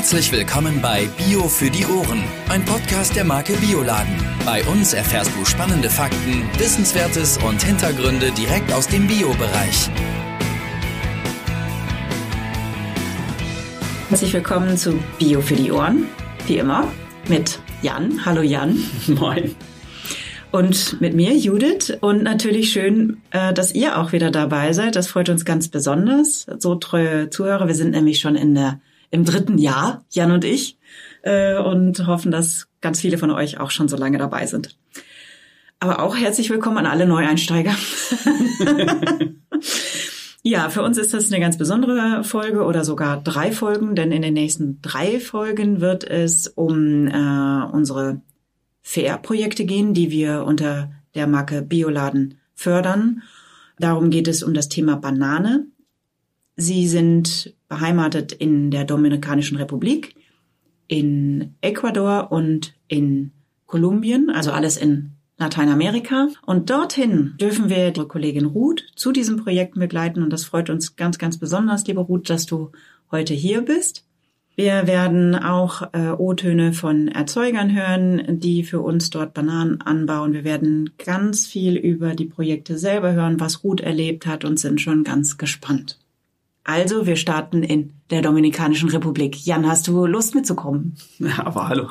Herzlich willkommen bei Bio für die Ohren, ein Podcast der Marke Bioladen. Bei uns erfährst du spannende Fakten, Wissenswertes und Hintergründe direkt aus dem Bio-Bereich. Herzlich willkommen zu Bio für die Ohren, wie immer, mit Jan. Hallo Jan. Moin. Und mit mir, Judith. Und natürlich schön, äh, dass ihr auch wieder dabei seid. Das freut uns ganz besonders. So treue Zuhörer. Wir sind nämlich schon in der, im dritten Jahr, Jan und ich, äh, und hoffen, dass ganz viele von euch auch schon so lange dabei sind. Aber auch herzlich willkommen an alle Neueinsteiger. ja, für uns ist das eine ganz besondere Folge oder sogar drei Folgen, denn in den nächsten drei Folgen wird es um äh, unsere Fair-Projekte gehen, die wir unter der Marke Bioladen fördern. Darum geht es um das Thema Banane. Sie sind beheimatet in der Dominikanischen Republik, in Ecuador und in Kolumbien, also alles in Lateinamerika. Und dorthin dürfen wir die Kollegin Ruth zu diesem Projekt begleiten. Und das freut uns ganz, ganz besonders, liebe Ruth, dass du heute hier bist. Wir werden auch äh, O-Töne von Erzeugern hören, die für uns dort Bananen anbauen. Wir werden ganz viel über die Projekte selber hören, was Ruth erlebt hat und sind schon ganz gespannt. Also, wir starten in der Dominikanischen Republik. Jan, hast du Lust mitzukommen? Ja, aber hallo.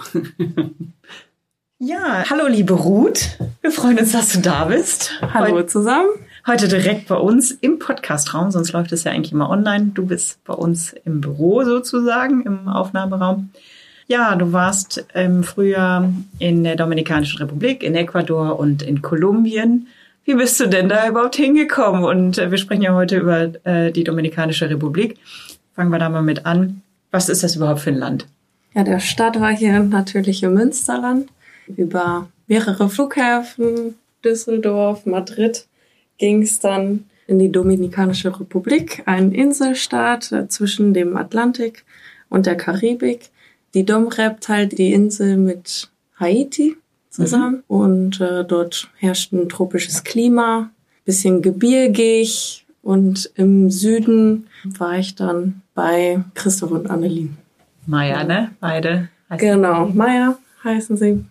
ja, hallo liebe Ruth. Wir freuen uns, dass du da bist. Hallo Heute, zusammen. Heute direkt bei uns im Podcastraum, sonst läuft es ja eigentlich immer online. Du bist bei uns im Büro sozusagen, im Aufnahmeraum. Ja, du warst im Frühjahr in der Dominikanischen Republik, in Ecuador und in Kolumbien. Wie bist du denn da überhaupt hingekommen? Und wir sprechen ja heute über äh, die Dominikanische Republik. Fangen wir da mal mit an. Was ist das überhaupt für ein Land? Ja, der Start war hier natürlich im Münsterland. Über mehrere Flughäfen, Düsseldorf, Madrid, ging es dann in die Dominikanische Republik, ein Inselstaat äh, zwischen dem Atlantik und der Karibik. Die Domrep teilt die Insel mit Haiti zusammen mhm. und äh, dort herrscht ein tropisches Klima, bisschen gebirgig und im Süden war ich dann bei Christoph und Annelien. Maya, ne? Beide. Genau, Maya heißen sie.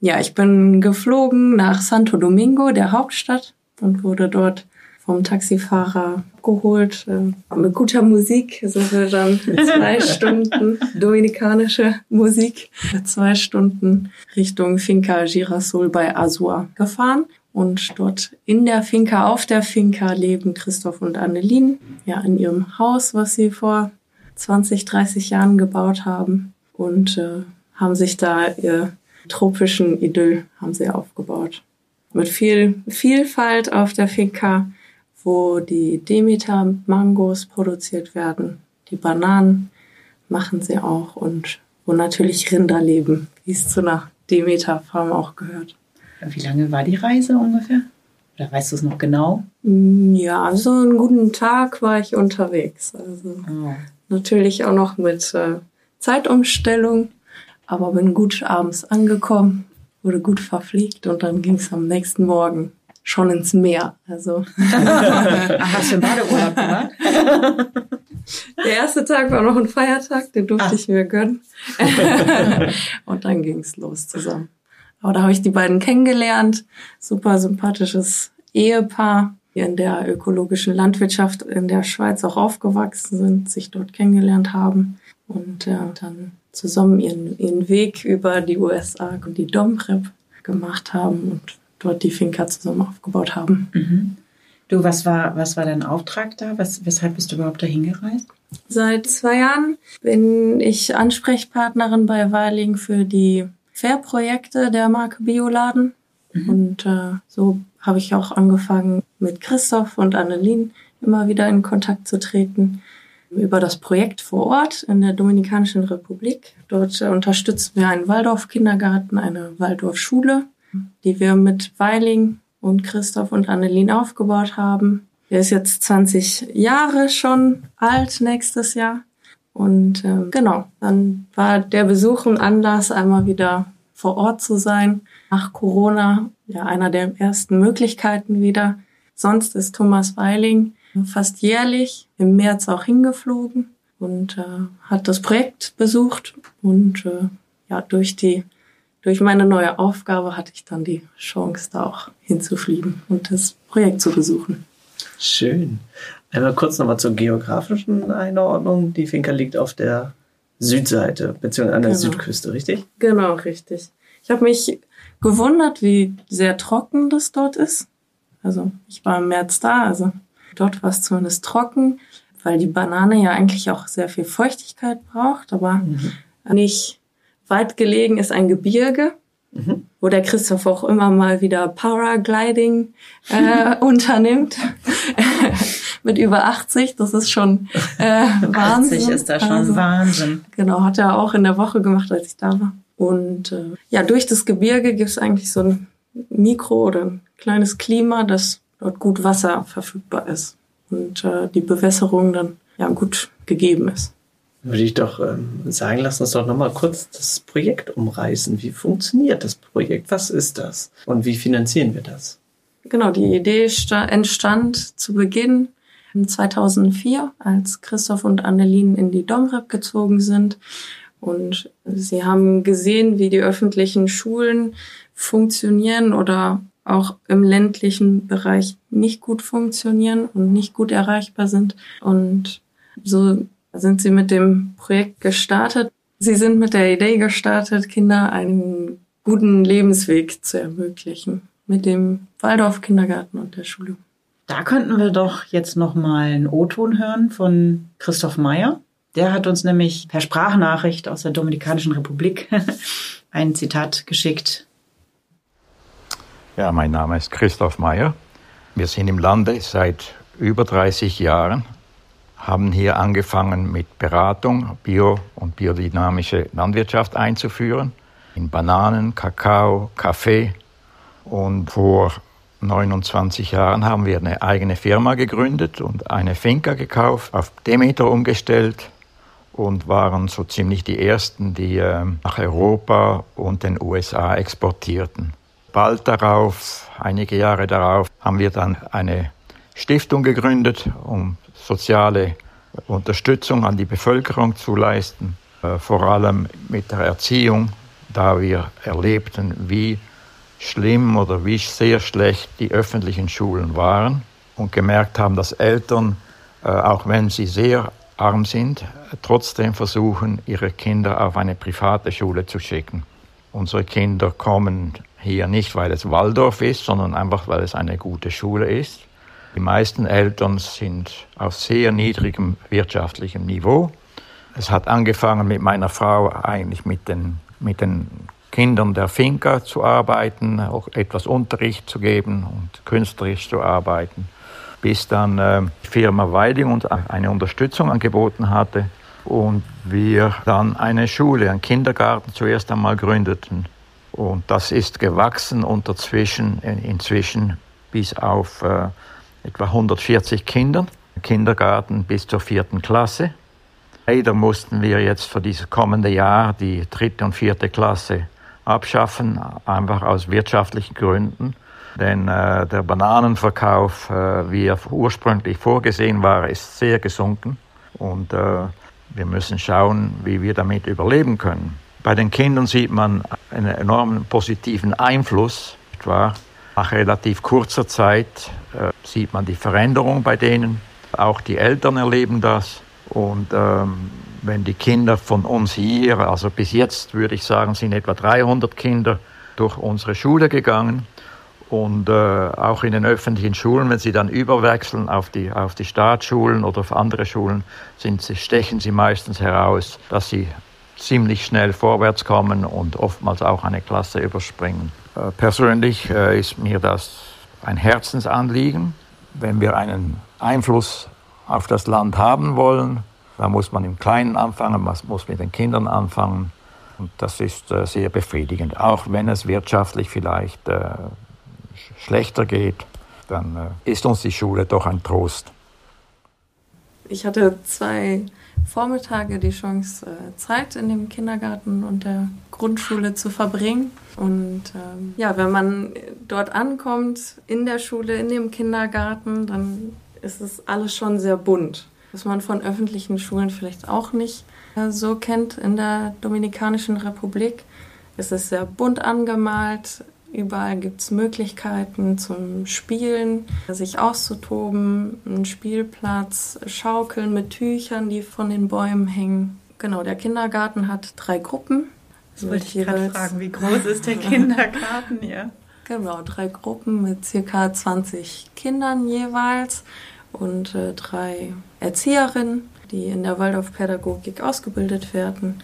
Ja, ich bin geflogen nach Santo Domingo, der Hauptstadt und wurde dort vom Taxifahrer abgeholt. Äh, mit guter Musik sind wir dann zwei Stunden dominikanische Musik, zwei Stunden Richtung Finca Girasol bei Azua gefahren. Und dort in der Finca, auf der Finca leben Christoph und Annelien, ja, in ihrem Haus, was sie vor 20, 30 Jahren gebaut haben. Und äh, haben sich da ihr tropischen Idyll haben sie aufgebaut. Mit viel Vielfalt auf der Finca, wo die Demeter-Mangos produziert werden. Die Bananen machen sie auch und wo natürlich Rinder leben, wie es zu einer Demeter-Farm auch gehört. Wie lange war die Reise ungefähr? Oder weißt du es noch genau? Ja, so einen guten Tag war ich unterwegs. Also oh. natürlich auch noch mit äh, Zeitumstellung, aber bin gut abends angekommen wurde gut verpflegt und dann ging es am nächsten Morgen schon ins Meer. Also hast du einen Badeurlaub gemacht? Der erste Tag war noch ein Feiertag, den durfte ah. ich mir gönnen. und dann ging es los zusammen. Aber da habe ich die beiden kennengelernt. Super sympathisches Ehepaar, die in der ökologischen Landwirtschaft in der Schweiz auch aufgewachsen sind, sich dort kennengelernt haben und äh, dann zusammen ihren, ihren Weg über die USA und die Domrep gemacht haben und dort die Finca zusammen aufgebaut haben. Mhm. Du, was war, was war dein Auftrag da? Was, weshalb bist du überhaupt dahin gereist? Seit zwei Jahren bin ich Ansprechpartnerin bei Weiling für die Fair-Projekte der Marke Bioladen. Mhm. Und äh, so habe ich auch angefangen, mit Christoph und Annelien immer wieder in Kontakt zu treten über das Projekt vor Ort in der Dominikanischen Republik. Dort unterstützen wir einen Waldorf-Kindergarten, eine Waldorf-Schule, die wir mit Weiling und Christoph und Annelien aufgebaut haben. Der ist jetzt 20 Jahre schon alt nächstes Jahr. Und äh, genau, dann war der Besuch ein Anlass, einmal wieder vor Ort zu sein. Nach Corona, ja, einer der ersten Möglichkeiten wieder. Sonst ist Thomas Weiling fast jährlich im März auch hingeflogen und äh, hat das Projekt besucht und äh, ja durch die durch meine neue Aufgabe hatte ich dann die Chance, da auch hinzufliegen und das Projekt zu besuchen. Schön. Einmal kurz nochmal zur geografischen Einordnung. Die Finca liegt auf der Südseite, beziehungsweise an der genau. Südküste, richtig? Genau, richtig. Ich habe mich gewundert, wie sehr trocken das dort ist. Also ich war im März da, also dort war es zumindest trocken, weil die Banane ja eigentlich auch sehr viel Feuchtigkeit braucht, aber mhm. nicht weit gelegen ist ein Gebirge, mhm. wo der Christoph auch immer mal wieder Paragliding äh, unternimmt. Mit über 80, das ist schon äh, Wahnsinn. 80 ist da schon also, Wahnsinn. Genau, hat er auch in der Woche gemacht, als ich da war. Und äh, ja, durch das Gebirge gibt es eigentlich so ein Mikro- oder ein kleines Klima, dass dort gut Wasser verfügbar ist und äh, die Bewässerung dann ja gut gegeben ist. Würde ich doch ähm, sagen, lass uns doch nochmal kurz das Projekt umreißen. Wie funktioniert das Projekt? Was ist das? Und wie finanzieren wir das? Genau, die Idee entstand zu Beginn 2004, als Christoph und Annelien in die Domrep gezogen sind und sie haben gesehen, wie die öffentlichen Schulen funktionieren oder auch im ländlichen Bereich nicht gut funktionieren und nicht gut erreichbar sind. Und so sind sie mit dem Projekt gestartet. Sie sind mit der Idee gestartet, Kinder einen guten Lebensweg zu ermöglichen mit dem Waldorf Kindergarten und der Schule. Da könnten wir doch jetzt noch mal einen O-Ton hören von Christoph Meyer. Der hat uns nämlich per Sprachnachricht aus der Dominikanischen Republik ein Zitat geschickt. Ja, mein Name ist Christoph Meyer. Wir sind im Lande seit über 30 Jahren, haben hier angefangen mit Beratung, Bio- und biodynamische Landwirtschaft einzuführen, in Bananen, Kakao, Kaffee. Und vor 29 Jahren haben wir eine eigene Firma gegründet und eine Finca gekauft, auf Demeter umgestellt und waren so ziemlich die ersten, die äh, nach Europa und den USA exportierten. Bald darauf, einige Jahre darauf, haben wir dann eine Stiftung gegründet, um soziale Unterstützung an die Bevölkerung zu leisten, äh, vor allem mit der Erziehung, da wir erlebten, wie schlimm oder wie sehr schlecht die öffentlichen Schulen waren und gemerkt haben, dass Eltern, äh, auch wenn sie sehr arm sind, trotzdem versuchen, ihre Kinder auf eine private Schule zu schicken. Unsere Kinder kommen hier nicht, weil es Waldorf ist, sondern einfach, weil es eine gute Schule ist. Die meisten Eltern sind auf sehr niedrigem wirtschaftlichem Niveau. Es hat angefangen mit meiner Frau eigentlich mit den, mit den Kindern der Finca zu arbeiten, auch etwas Unterricht zu geben und künstlerisch zu arbeiten bis dann äh, die Firma Weiding uns eine Unterstützung angeboten hatte und wir dann eine Schule, einen Kindergarten zuerst einmal gründeten. Und das ist gewachsen unterzwischen, inzwischen bis auf äh, etwa 140 Kindern, Kindergarten bis zur vierten Klasse. Leider mussten wir jetzt für dieses kommende Jahr die dritte und vierte Klasse abschaffen, einfach aus wirtschaftlichen Gründen. Denn äh, der Bananenverkauf, äh, wie er ursprünglich vorgesehen war, ist sehr gesunken. Und äh, wir müssen schauen, wie wir damit überleben können. Bei den Kindern sieht man einen enormen positiven Einfluss. Etwa nach relativ kurzer Zeit äh, sieht man die Veränderung bei denen. Auch die Eltern erleben das. Und ähm, wenn die Kinder von uns hier, also bis jetzt würde ich sagen, sind etwa 300 Kinder durch unsere Schule gegangen. Und äh, auch in den öffentlichen Schulen, wenn sie dann überwechseln auf die, auf die Staatsschulen oder auf andere Schulen, sind sie, stechen sie meistens heraus, dass sie ziemlich schnell vorwärts kommen und oftmals auch eine Klasse überspringen. Äh, persönlich äh, ist mir das ein Herzensanliegen. Wenn wir einen Einfluss auf das Land haben wollen, dann muss man im Kleinen anfangen, man muss mit den Kindern anfangen. Und das ist äh, sehr befriedigend, auch wenn es wirtschaftlich vielleicht äh, schlechter geht, dann äh, ist uns die Schule doch ein Trost. Ich hatte zwei Vormittage die Chance, äh, Zeit in dem Kindergarten und der Grundschule zu verbringen. Und ähm, ja, wenn man dort ankommt, in der Schule, in dem Kindergarten, dann ist es alles schon sehr bunt. was man von öffentlichen Schulen vielleicht auch nicht äh, so kennt in der Dominikanischen Republik. Es ist sehr bunt angemalt. Überall gibt es Möglichkeiten zum Spielen, sich auszutoben, einen Spielplatz, Schaukeln mit Tüchern, die von den Bäumen hängen. Genau, der Kindergarten hat drei Gruppen. Das wollte ich gerade fragen, wie groß ist der Kindergarten? Ja. Genau, drei Gruppen mit circa 20 Kindern jeweils und äh, drei Erzieherinnen, die in der Waldorfpädagogik ausgebildet werden.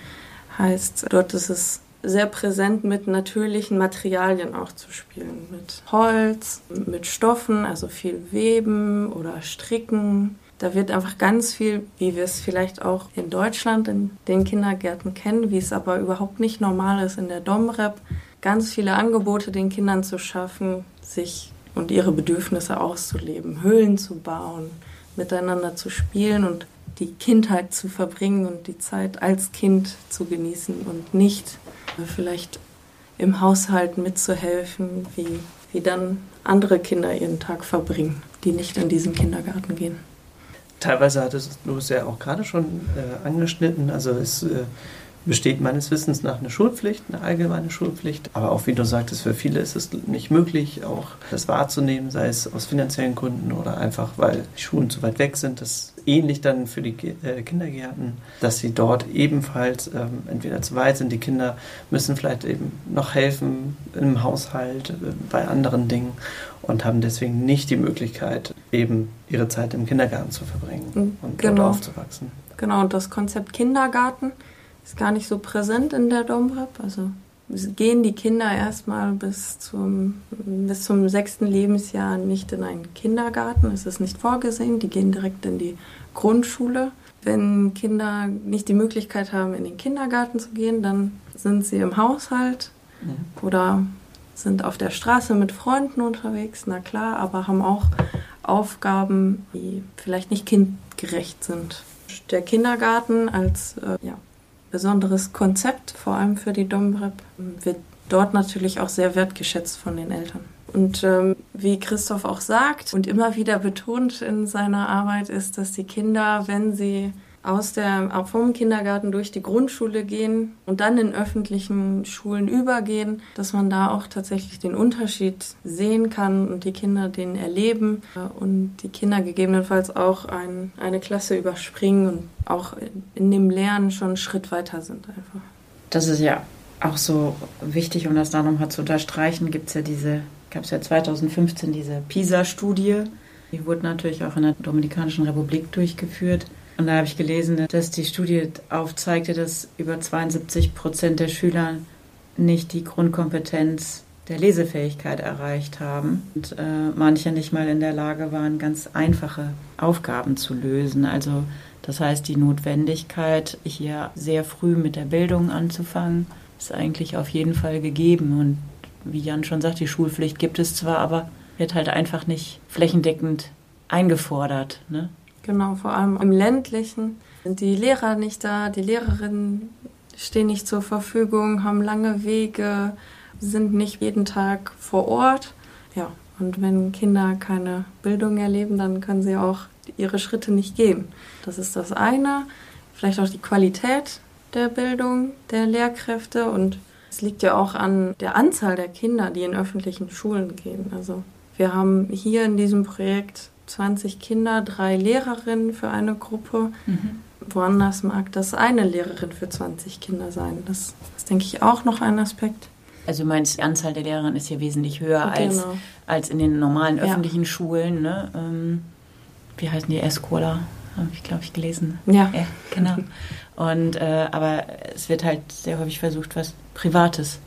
Heißt, dort ist es sehr präsent mit natürlichen Materialien auch zu spielen. Mit Holz, mit Stoffen, also viel Weben oder Stricken. Da wird einfach ganz viel, wie wir es vielleicht auch in Deutschland in den Kindergärten kennen, wie es aber überhaupt nicht normal ist in der Domrep, ganz viele Angebote den Kindern zu schaffen, sich und ihre Bedürfnisse auszuleben, Höhlen zu bauen, miteinander zu spielen und die Kindheit zu verbringen und die Zeit als Kind zu genießen und nicht vielleicht im Haushalt mitzuhelfen, wie, wie dann andere Kinder ihren Tag verbringen, die nicht in diesen Kindergarten gehen. Teilweise hattest du es ja auch gerade schon äh, angeschnitten. Also es äh, besteht meines Wissens nach eine Schulpflicht, eine allgemeine Schulpflicht. Aber auch wie du sagtest, für viele ist es nicht möglich, auch das wahrzunehmen, sei es aus finanziellen Gründen oder einfach, weil die Schulen zu weit weg sind. Das ähnlich dann für die äh, Kindergärten, dass sie dort ebenfalls ähm, entweder zu weit sind. Die Kinder müssen vielleicht eben noch helfen im Haushalt, äh, bei anderen Dingen und haben deswegen nicht die Möglichkeit, eben ihre Zeit im Kindergarten zu verbringen und genau. dort aufzuwachsen. Genau, und das Konzept Kindergarten ist gar nicht so präsent in der Domrep. Also gehen die Kinder erstmal bis zum, bis zum sechsten Lebensjahr nicht in einen Kindergarten. Es ist nicht vorgesehen. Die gehen direkt in die Grundschule. Wenn Kinder nicht die Möglichkeit haben, in den Kindergarten zu gehen, dann sind sie im Haushalt mhm. oder sind auf der Straße mit Freunden unterwegs, na klar, aber haben auch Aufgaben, die vielleicht nicht kindgerecht sind. Der Kindergarten als äh, ja, besonderes Konzept, vor allem für die Domrep, wird dort natürlich auch sehr wertgeschätzt von den Eltern. Und ähm, wie Christoph auch sagt und immer wieder betont in seiner Arbeit, ist, dass die Kinder, wenn sie aus der, vom Kindergarten durch die Grundschule gehen und dann in öffentlichen Schulen übergehen, dass man da auch tatsächlich den Unterschied sehen kann und die Kinder den erleben und die Kinder gegebenenfalls auch ein, eine Klasse überspringen und auch in dem Lernen schon einen Schritt weiter sind einfach. Das ist ja auch so wichtig, um das da nochmal zu unterstreichen, gibt es ja diese, gab es ja 2015 diese PISA-Studie, die wurde natürlich auch in der Dominikanischen Republik durchgeführt. Und da habe ich gelesen, dass die Studie aufzeigte, dass über 72 Prozent der Schüler nicht die Grundkompetenz der Lesefähigkeit erreicht haben und äh, manche nicht mal in der Lage waren, ganz einfache Aufgaben zu lösen. Also das heißt, die Notwendigkeit, hier sehr früh mit der Bildung anzufangen, ist eigentlich auf jeden Fall gegeben. Und wie Jan schon sagt, die Schulpflicht gibt es zwar, aber wird halt einfach nicht flächendeckend eingefordert. Ne? Genau, vor allem im ländlichen sind die Lehrer nicht da, die Lehrerinnen stehen nicht zur Verfügung, haben lange Wege, sind nicht jeden Tag vor Ort. Ja, und wenn Kinder keine Bildung erleben, dann können sie auch ihre Schritte nicht gehen. Das ist das eine. Vielleicht auch die Qualität der Bildung der Lehrkräfte und es liegt ja auch an der Anzahl der Kinder, die in öffentlichen Schulen gehen. Also wir haben hier in diesem Projekt 20 Kinder, drei Lehrerinnen für eine Gruppe. Mhm. Woanders mag das eine Lehrerin für 20 Kinder sein. Das ist, denke ich, auch noch ein Aspekt. Also du meinst, die Anzahl der Lehrerinnen ist hier wesentlich höher genau. als, als in den normalen öffentlichen ja. Schulen. Ne? Ähm, wie heißen die? Escola, habe ich, glaube ich, gelesen. Ja. ja genau. Und, äh, aber es wird halt sehr häufig versucht, was Privates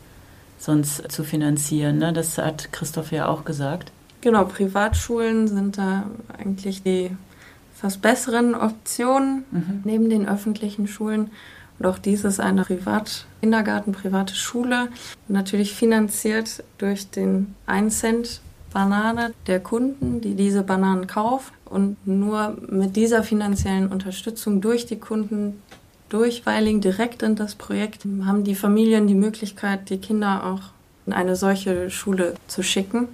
sonst zu finanzieren. Ne? Das hat Christoph ja auch gesagt. Genau, Privatschulen sind da eigentlich die fast besseren Optionen mhm. neben den öffentlichen Schulen. Und auch dies ist eine Privat-Kindergarten, private Schule, natürlich finanziert durch den 1 Cent Banane der Kunden, die diese Bananen kaufen. Und nur mit dieser finanziellen Unterstützung durch die Kunden, durch Weiling direkt in das Projekt, haben die Familien die Möglichkeit, die Kinder auch in eine solche Schule zu schicken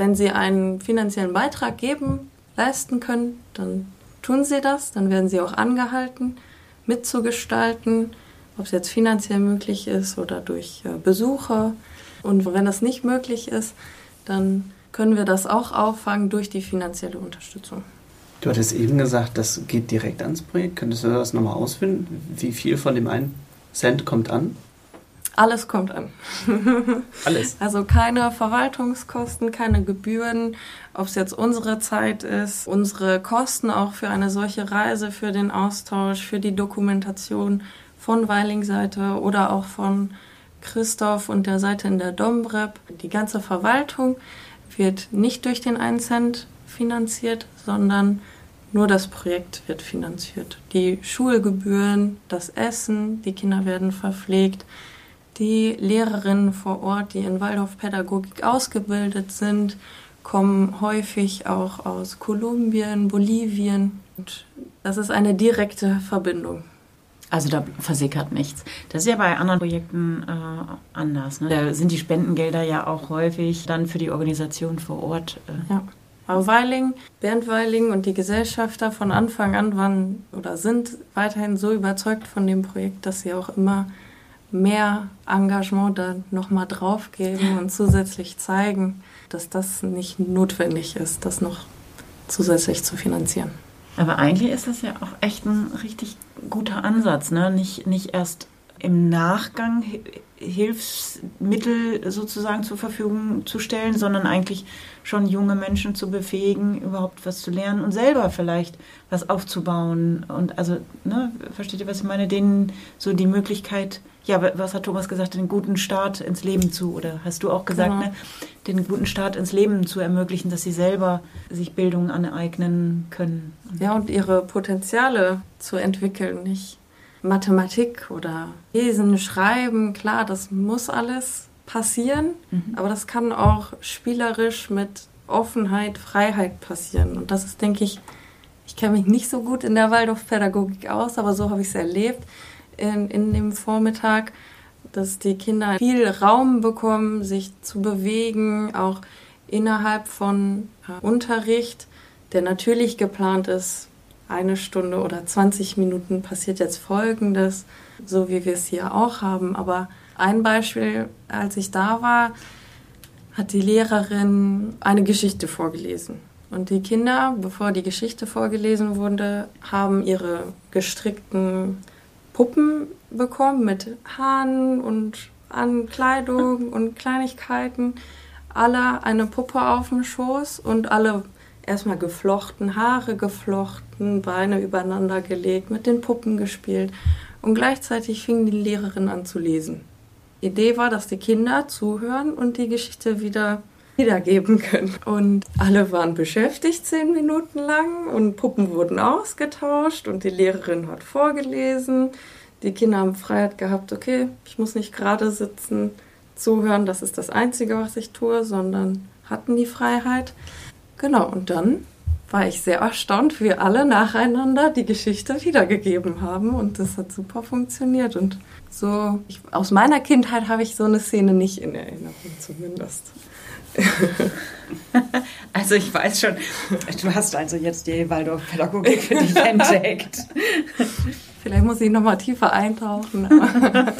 wenn sie einen finanziellen Beitrag geben, leisten können, dann tun sie das, dann werden sie auch angehalten, mitzugestalten, ob es jetzt finanziell möglich ist oder durch äh, Besuche. Und wenn das nicht möglich ist, dann können wir das auch auffangen durch die finanzielle Unterstützung. Du hattest eben gesagt, das geht direkt ans Projekt. Könntest du das nochmal ausfinden? Wie viel von dem einen Cent kommt an? Alles kommt an. Alles. Also keine Verwaltungskosten, keine Gebühren, ob es jetzt unsere Zeit ist, unsere Kosten auch für eine solche Reise, für den Austausch, für die Dokumentation von Weiling-Seite oder auch von Christoph und der Seite in der Domrep. Die ganze Verwaltung wird nicht durch den 1 Cent finanziert, sondern nur das Projekt wird finanziert. Die Schulgebühren, das Essen, die Kinder werden verpflegt, die Lehrerinnen vor Ort, die in Waldorfpädagogik ausgebildet sind, kommen häufig auch aus Kolumbien, Bolivien. Und das ist eine direkte Verbindung. Also da versickert nichts. Das ist ja bei anderen Projekten äh, anders. Ne? Da sind die Spendengelder ja auch häufig dann für die Organisation vor Ort. Äh. Ja. Aber Weiling, Bernd Weiling und die Gesellschafter von Anfang an waren oder sind weiterhin so überzeugt von dem Projekt, dass sie auch immer mehr Engagement da nochmal draufgeben und zusätzlich zeigen, dass das nicht notwendig ist, das noch zusätzlich zu finanzieren. Aber eigentlich ist das ja auch echt ein richtig guter Ansatz, ne? Nicht, nicht erst im Nachgang Hilfsmittel sozusagen zur Verfügung zu stellen, sondern eigentlich schon junge Menschen zu befähigen, überhaupt was zu lernen und selber vielleicht was aufzubauen. Und also, ne, versteht ihr, was ich meine? Denen so die Möglichkeit, ja, was hat Thomas gesagt, den guten Start ins Leben zu, oder hast du auch gesagt, genau. ne, den guten Start ins Leben zu ermöglichen, dass sie selber sich Bildung aneignen können. Ja, und ihre Potenziale zu entwickeln, nicht Mathematik oder Lesen, Schreiben, klar, das muss alles passieren, mhm. aber das kann auch spielerisch mit Offenheit, Freiheit passieren. Und das ist, denke ich, ich kenne mich nicht so gut in der Waldorfpädagogik aus, aber so habe ich es erlebt in, in dem Vormittag, dass die Kinder viel Raum bekommen, sich zu bewegen, auch innerhalb von äh, Unterricht, der natürlich geplant ist, eine Stunde oder 20 Minuten passiert jetzt Folgendes, so wie wir es hier auch haben. Aber ein Beispiel, als ich da war, hat die Lehrerin eine Geschichte vorgelesen. Und die Kinder, bevor die Geschichte vorgelesen wurde, haben ihre gestrickten Puppen bekommen mit Haaren und Ankleidung und Kleinigkeiten. Alle eine Puppe auf dem Schoß und alle erstmal geflochten, Haare geflochten, Beine übereinander gelegt, mit den Puppen gespielt und gleichzeitig fing die Lehrerin an zu lesen. Idee war, dass die Kinder zuhören und die Geschichte wieder wiedergeben können. Und alle waren beschäftigt zehn Minuten lang und Puppen wurden ausgetauscht und die Lehrerin hat vorgelesen. Die Kinder haben Freiheit gehabt, okay, ich muss nicht gerade sitzen, zuhören, das ist das Einzige, was ich tue, sondern hatten die Freiheit. Genau, und dann war ich sehr erstaunt, wie alle nacheinander die Geschichte wiedergegeben haben und das hat super funktioniert und so ich, aus meiner Kindheit habe ich so eine Szene nicht in Erinnerung zumindest. Also ich weiß schon, du hast also jetzt die Waldorf-Pädagogik für dich entdeckt. Vielleicht muss ich nochmal tiefer eintauchen.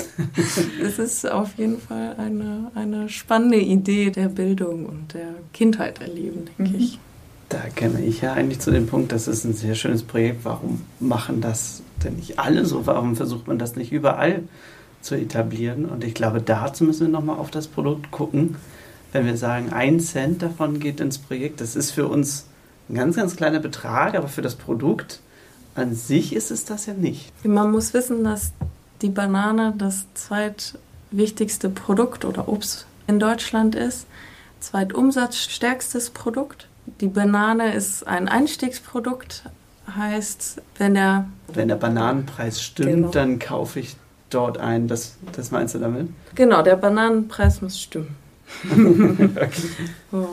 es ist auf jeden Fall eine, eine spannende Idee der Bildung und der Kindheit erleben, denke mhm. ich. Da käme ich ja eigentlich zu dem Punkt, das ist ein sehr schönes Projekt. Warum machen das denn nicht alle so? Warum versucht man das nicht überall zu etablieren? Und ich glaube, dazu müssen wir nochmal auf das Produkt gucken. Wenn wir sagen, ein Cent davon geht ins Projekt, das ist für uns ein ganz, ganz kleiner Betrag, aber für das Produkt an sich ist es das ja nicht. Man muss wissen, dass die Banane das zweitwichtigste Produkt oder Obst in Deutschland ist. Zweitumsatzstärkstes Produkt. Die Banane ist ein Einstiegsprodukt, heißt, wenn der. Wenn der Bananenpreis stimmt, genau. dann kaufe ich dort ein. Das, das meinst du damit? Genau, der Bananenpreis muss stimmen. oh.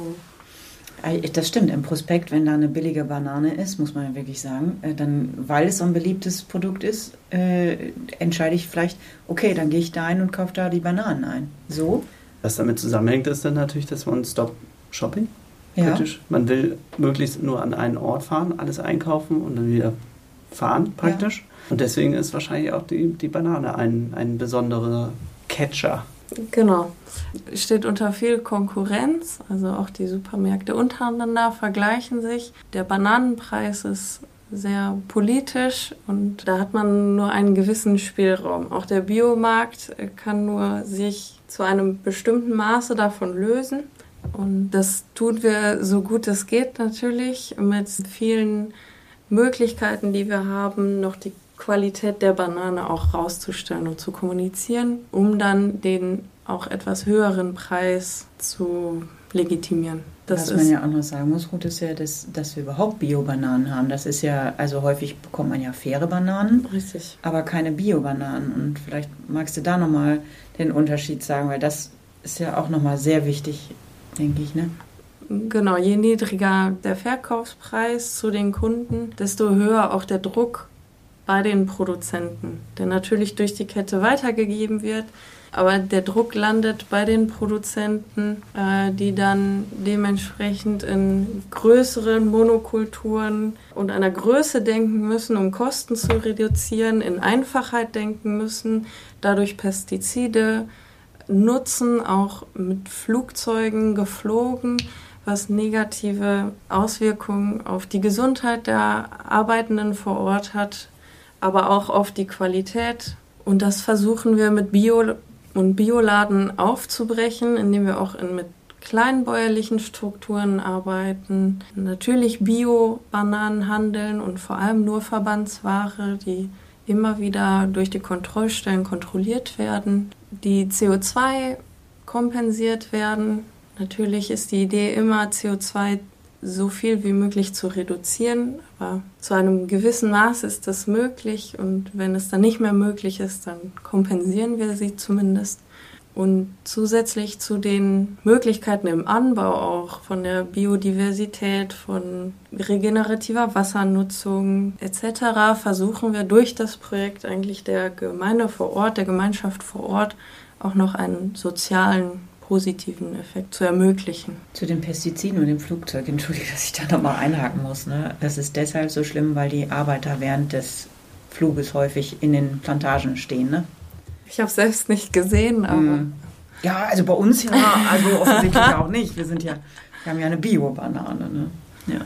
Das stimmt, im Prospekt, wenn da eine billige Banane ist, muss man ja wirklich sagen, äh, dann, weil es so ein beliebtes Produkt ist, äh, entscheide ich vielleicht, okay, dann gehe ich da ein und kaufe da die Bananen ein. So. Was damit zusammenhängt, ist dann natürlich das One-Stop-Shopping. Ja. Kritisch. Man will möglichst nur an einen Ort fahren, alles einkaufen und dann wieder fahren praktisch. Ja. Und deswegen ist wahrscheinlich auch die, die Banane ein, ein besonderer Catcher. Genau. Steht unter viel Konkurrenz, also auch die Supermärkte untereinander vergleichen sich. Der Bananenpreis ist sehr politisch und da hat man nur einen gewissen Spielraum. Auch der Biomarkt kann nur sich zu einem bestimmten Maße davon lösen. Und das tun wir so gut es geht natürlich mit vielen Möglichkeiten, die wir haben, noch die Qualität der Banane auch rauszustellen und zu kommunizieren, um dann den auch etwas höheren Preis zu legitimieren. Das Was man ja auch noch sagen muss, Ruth, ist ja, dass, dass wir überhaupt Bio-Bananen haben. Das ist ja, also häufig bekommt man ja faire Bananen, Richtig. aber keine Bio-Bananen. Und vielleicht magst du da nochmal den Unterschied sagen, weil das ist ja auch nochmal sehr wichtig, denke ich, ne? Genau, je niedriger der Verkaufspreis zu den Kunden, desto höher auch der Druck bei den Produzenten, der natürlich durch die Kette weitergegeben wird, aber der Druck landet bei den Produzenten, äh, die dann dementsprechend in größeren Monokulturen und einer Größe denken müssen, um Kosten zu reduzieren, in Einfachheit denken müssen, dadurch Pestizide nutzen, auch mit Flugzeugen geflogen was negative Auswirkungen auf die Gesundheit der Arbeitenden vor Ort hat, aber auch auf die Qualität. Und das versuchen wir mit Bio- und Bioladen aufzubrechen, indem wir auch in, mit kleinbäuerlichen Strukturen arbeiten, natürlich Bio-Bananen handeln und vor allem nur Verbandsware, die immer wieder durch die Kontrollstellen kontrolliert werden, die CO2 kompensiert werden. Natürlich ist die Idee immer, CO2 so viel wie möglich zu reduzieren. Aber zu einem gewissen Maß ist das möglich und wenn es dann nicht mehr möglich ist, dann kompensieren wir sie zumindest. Und zusätzlich zu den Möglichkeiten im Anbau auch von der Biodiversität, von regenerativer Wassernutzung etc. versuchen wir durch das Projekt eigentlich der Gemeinde vor Ort, der Gemeinschaft vor Ort auch noch einen sozialen positiven Effekt zu ermöglichen. Zu den Pestiziden und dem Flugzeug, entschuldige, dass ich da nochmal einhaken muss. Ne? Das ist deshalb so schlimm, weil die Arbeiter während des Fluges häufig in den Plantagen stehen. Ne? Ich habe selbst nicht gesehen, aber. Mm. Ja, also bei uns ja, also offensichtlich auch nicht. Wir sind ja, wir haben ja eine Bio-Banane. Ne? Ja.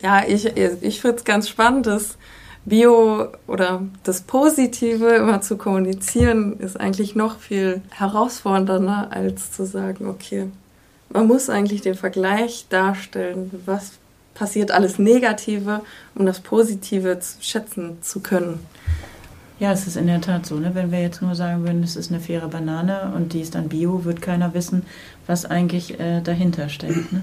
ja, ich, ich finde es ganz spannend, dass Bio oder das Positive immer zu kommunizieren, ist eigentlich noch viel herausfordernder, als zu sagen, okay, man muss eigentlich den Vergleich darstellen, was passiert alles Negative, um das Positive zu schätzen zu können. Ja, es ist in der Tat so. Ne? Wenn wir jetzt nur sagen würden, es ist eine faire Banane und die ist dann Bio, wird keiner wissen, was eigentlich äh, dahinter steckt. Ne?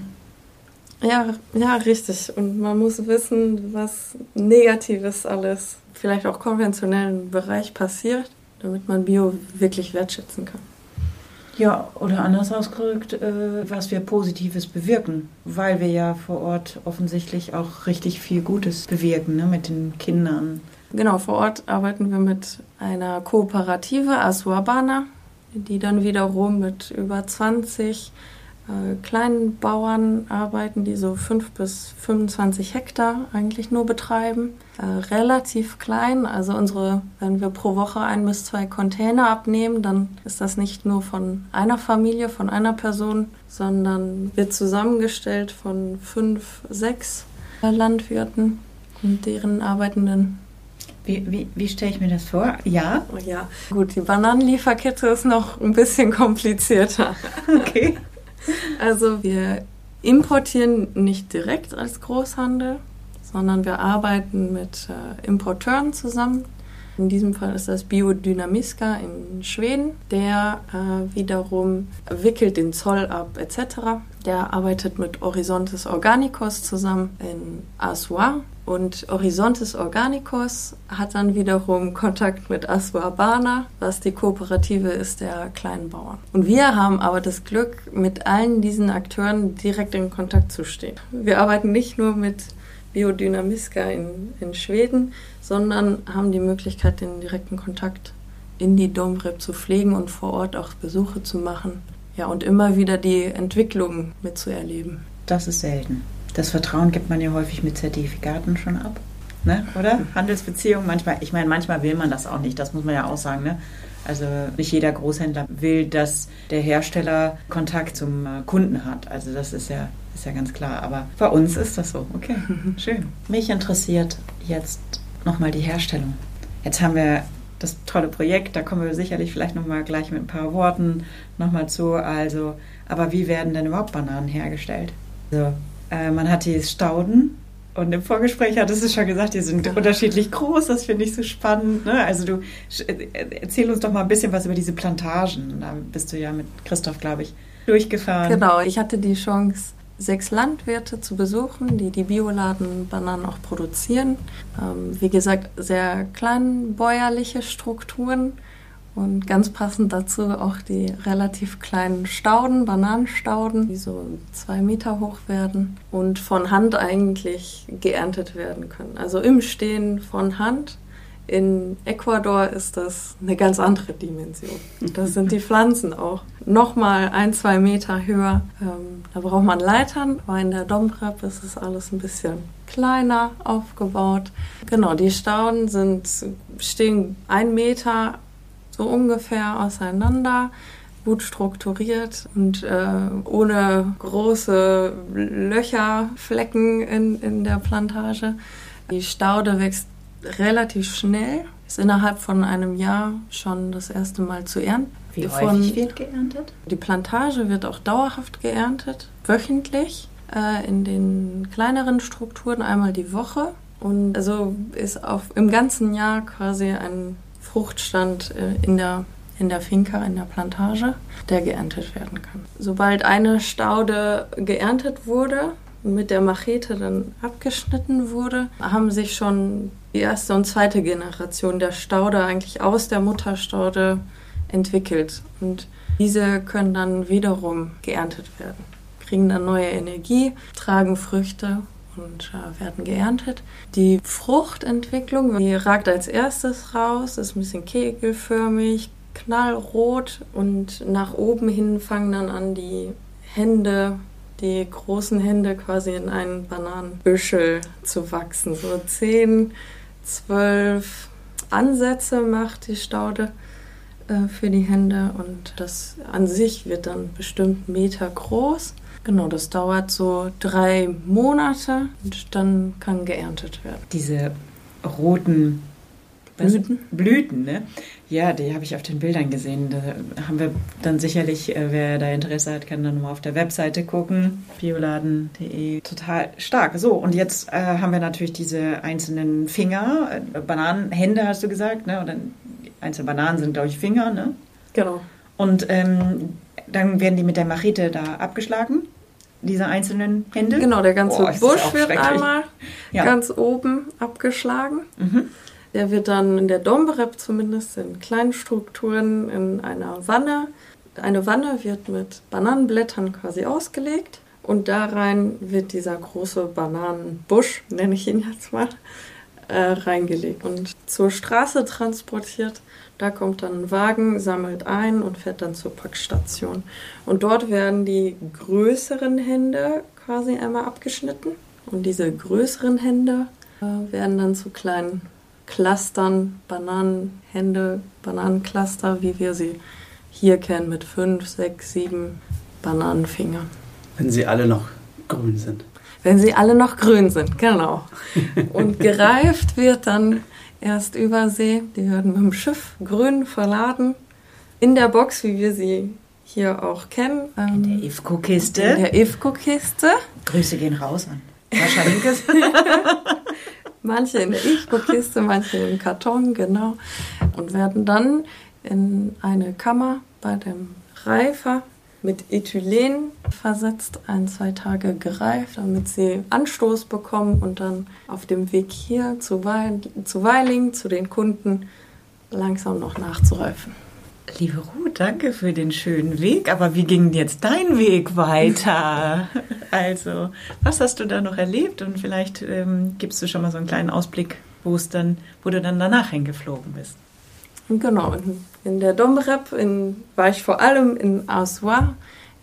Ja, ja, richtig. Und man muss wissen, was Negatives alles, vielleicht auch konventionellen Bereich passiert, damit man Bio wirklich wertschätzen kann. Ja, oder anders ausgedrückt, äh, was wir Positives bewirken, weil wir ja vor Ort offensichtlich auch richtig viel Gutes bewirken ne, mit den Kindern. Genau, vor Ort arbeiten wir mit einer Kooperative, Asuabana, die dann wiederum mit über 20 äh, kleinen Bauern arbeiten, die so 5 bis 25 Hektar eigentlich nur betreiben. Äh, relativ klein, also unsere, wenn wir pro Woche ein bis zwei Container abnehmen, dann ist das nicht nur von einer Familie, von einer Person, sondern wird zusammengestellt von fünf, sechs Landwirten und deren Arbeitenden. Wie, wie, wie stelle ich mir das vor? Ja? Ja, gut, die Bananenlieferkette ist noch ein bisschen komplizierter. Okay. Also wir importieren nicht direkt als Großhandel, sondern wir arbeiten mit äh, Importeuren zusammen. In diesem Fall ist das Biodynamiska in Schweden. Der äh, wiederum wickelt den Zoll ab etc. Der arbeitet mit Horizontes Organicos zusammen in Asua und Horizontes Organicos hat dann wiederum Kontakt mit Asuabana, was die Kooperative ist der kleinen Bauern. Und wir haben aber das Glück, mit allen diesen Akteuren direkt in Kontakt zu stehen. Wir arbeiten nicht nur mit Biodynamiska in, in Schweden, sondern haben die Möglichkeit, den direkten Kontakt in die Domrep zu pflegen und vor Ort auch Besuche zu machen. Ja, und immer wieder die Entwicklung mitzuerleben das ist selten. Das Vertrauen gibt man ja häufig mit Zertifikaten schon ab. Ne? Oder? Handelsbeziehungen, manchmal, ich meine, manchmal will man das auch nicht, das muss man ja auch sagen. Ne? Also nicht jeder Großhändler will, dass der Hersteller Kontakt zum äh, Kunden hat. Also das ist ja, ist ja ganz klar. Aber bei uns ist das so. Okay, schön. Mich interessiert jetzt nochmal die Herstellung. Jetzt haben wir das tolle Projekt, da kommen wir sicherlich vielleicht nochmal gleich mit ein paar Worten nochmal zu. Also, aber wie werden denn überhaupt Bananen hergestellt? Also, äh, man hat die Stauden und im Vorgespräch hattest du schon gesagt, die sind unterschiedlich groß. Das finde ich so spannend. Ne? Also du erzähl uns doch mal ein bisschen was über diese Plantagen. Da bist du ja mit Christoph, glaube ich, durchgefahren. Genau, ich hatte die Chance, sechs Landwirte zu besuchen, die die Bioladen Bananen auch produzieren. Ähm, wie gesagt, sehr kleinbäuerliche Strukturen und ganz passend dazu auch die relativ kleinen Stauden, Bananenstauden, die so zwei Meter hoch werden und von Hand eigentlich geerntet werden können. Also im Stehen von Hand. In Ecuador ist das eine ganz andere Dimension. Das sind die Pflanzen auch nochmal ein, zwei Meter höher. Ähm, da braucht man Leitern, aber in der Domrep ist es alles ein bisschen kleiner aufgebaut. Genau, die Stauden sind, stehen ein Meter so ungefähr auseinander, gut strukturiert und äh, ohne große Löcher, Flecken in, in der Plantage. Die Staude wächst relativ schnell, ist innerhalb von einem Jahr schon das erste Mal zu ernten. Wie häufig wird geerntet? Die Plantage wird auch dauerhaft geerntet, wöchentlich, äh, in den kleineren Strukturen einmal die Woche. Und also ist auf, im ganzen Jahr quasi ein Fruchtstand äh, in der in der Finca, in der Plantage, der geerntet werden kann. Sobald eine Staude geerntet wurde, mit der Machete dann abgeschnitten wurde, haben sich schon die erste und zweite Generation der Staude eigentlich aus der Mutterstaude entwickelt. Und diese können dann wiederum geerntet werden, kriegen dann neue Energie, tragen Früchte und äh, werden geerntet. Die Fruchtentwicklung, die ragt als erstes raus, ist ein bisschen kegelförmig, knallrot und nach oben hin fangen dann an die Hände, die großen Hände quasi in einen Bananenbüschel zu wachsen. So zehn, zwölf Ansätze macht die Staude äh, für die Hände und das an sich wird dann bestimmt Meter groß. Genau, das dauert so drei Monate und dann kann geerntet werden. Diese roten Blüten? Blüten, ne? Ja, die habe ich auf den Bildern gesehen. Da haben wir dann sicherlich, äh, wer da Interesse hat, kann dann mal auf der Webseite gucken, bioladen.de. Total stark. So, und jetzt äh, haben wir natürlich diese einzelnen Finger, äh, Bananenhände hast du gesagt, ne? Oder einzelne Bananen sind, glaube ich, Finger, ne? Genau. Und ähm, dann werden die mit der Machete da abgeschlagen, diese einzelnen Hände. Genau, der ganze Boah, Busch wird einmal ja. ganz oben abgeschlagen. Mhm. Der wird dann in der Domberep zumindest in kleinen Strukturen in einer Wanne. Eine Wanne wird mit Bananenblättern quasi ausgelegt und da rein wird dieser große Bananenbusch, nenne ich ihn jetzt mal, äh, reingelegt und zur Straße transportiert da kommt dann ein Wagen, sammelt ein und fährt dann zur Packstation. Und dort werden die größeren Hände quasi einmal abgeschnitten. Und diese größeren Hände äh, werden dann zu kleinen Clustern, Bananenhände, Bananencluster, wie wir sie hier kennen, mit fünf, sechs, sieben Bananenfingern. Wenn sie alle noch grün sind. Wenn sie alle noch grün sind, genau. Und gereift wird dann erst übersee. Die werden mit dem Schiff grün verladen. In der Box, wie wir sie hier auch kennen. in der IFCO-Kiste. In der IFCO-Kiste. Grüße gehen raus an Sascha manche in der IFCO-Kiste, manche im Karton, genau. Und werden dann in eine Kammer bei dem Reifer mit Ethylen versetzt, ein, zwei Tage gereift, damit sie Anstoß bekommen und dann auf dem Weg hier zu, Weil zu Weiling, zu den Kunden, langsam noch nachzureifen. Liebe Ruth, danke für den schönen Weg. Aber wie ging jetzt dein Weg weiter? also, was hast du da noch erlebt? Und vielleicht ähm, gibst du schon mal so einen kleinen Ausblick, wo es dann, wo du dann danach hingeflogen bist. Genau, in, der Domrep in, war ich vor allem in Assois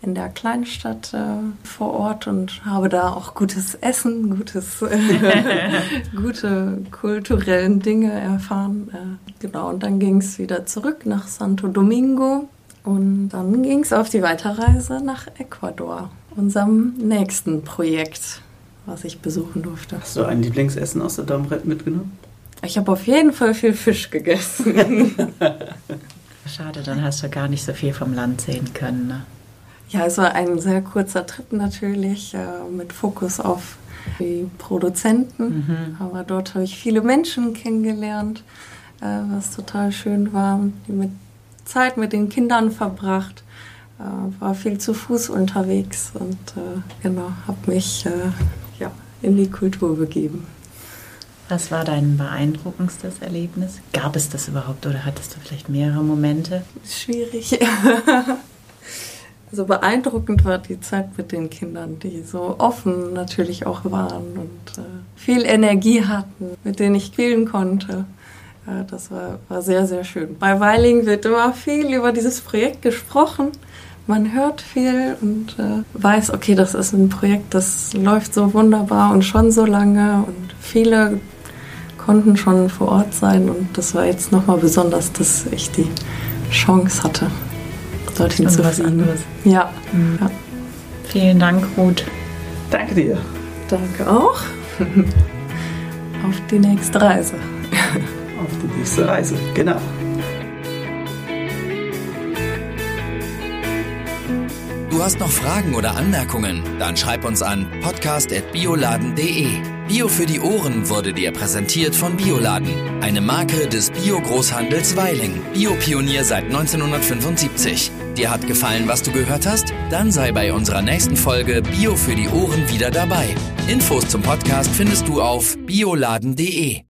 in der Kleinstadt äh, vor Ort und habe da auch gutes Essen, gutes, äh, gute kulturellen Dinge erfahren. Äh, genau, und dann ging es wieder zurück nach Santo Domingo und dann ging es auf die Weiterreise nach Ecuador, unserem nächsten Projekt, was ich besuchen durfte. Hast du ein Lieblingsessen aus der Domrep mitgenommen? Ich habe auf jeden Fall viel Fisch gegessen. Schade, dann hast du gar nicht so viel vom Land sehen können. Ne? Ja, es war ein sehr kurzer Trip natürlich, äh, mit Fokus auf die Produzenten. Mhm. Aber dort habe ich viele Menschen kennengelernt, äh, was total schön war. Mit Zeit mit den Kindern verbracht, äh, war viel zu Fuß unterwegs und äh, genau, habe mich äh, ja, in die Kultur begeben. Was war dein beeindruckendstes Erlebnis? Gab es das überhaupt oder hattest du vielleicht mehrere Momente? Schwierig. Also beeindruckend war die Zeit mit den Kindern, die so offen natürlich auch waren und äh, viel Energie hatten, mit denen ich spielen konnte. Äh, das war, war sehr, sehr schön. Bei Weiling wird immer viel über dieses Projekt gesprochen. Man hört viel und äh, weiß, okay, das ist ein Projekt, das läuft so wunderbar und schon so lange und viele konnten schon vor Ort sein und das war jetzt nochmal besonders, dass ich die Chance hatte, dorthin zu fliegen. Ja. Mhm. ja. Vielen Dank, Ruth. Danke dir. Danke auch. Auf die nächste Reise. Auf die nächste Reise, genau. Du hast noch Fragen oder Anmerkungen? Dann schreib uns an podcast.bioladen.de. Bio für die Ohren wurde dir präsentiert von Bioladen, eine Marke des Bio-Großhandels Weiling. Biopionier seit 1975. Dir hat gefallen, was du gehört hast? Dann sei bei unserer nächsten Folge Bio für die Ohren wieder dabei. Infos zum Podcast findest du auf bioladen.de.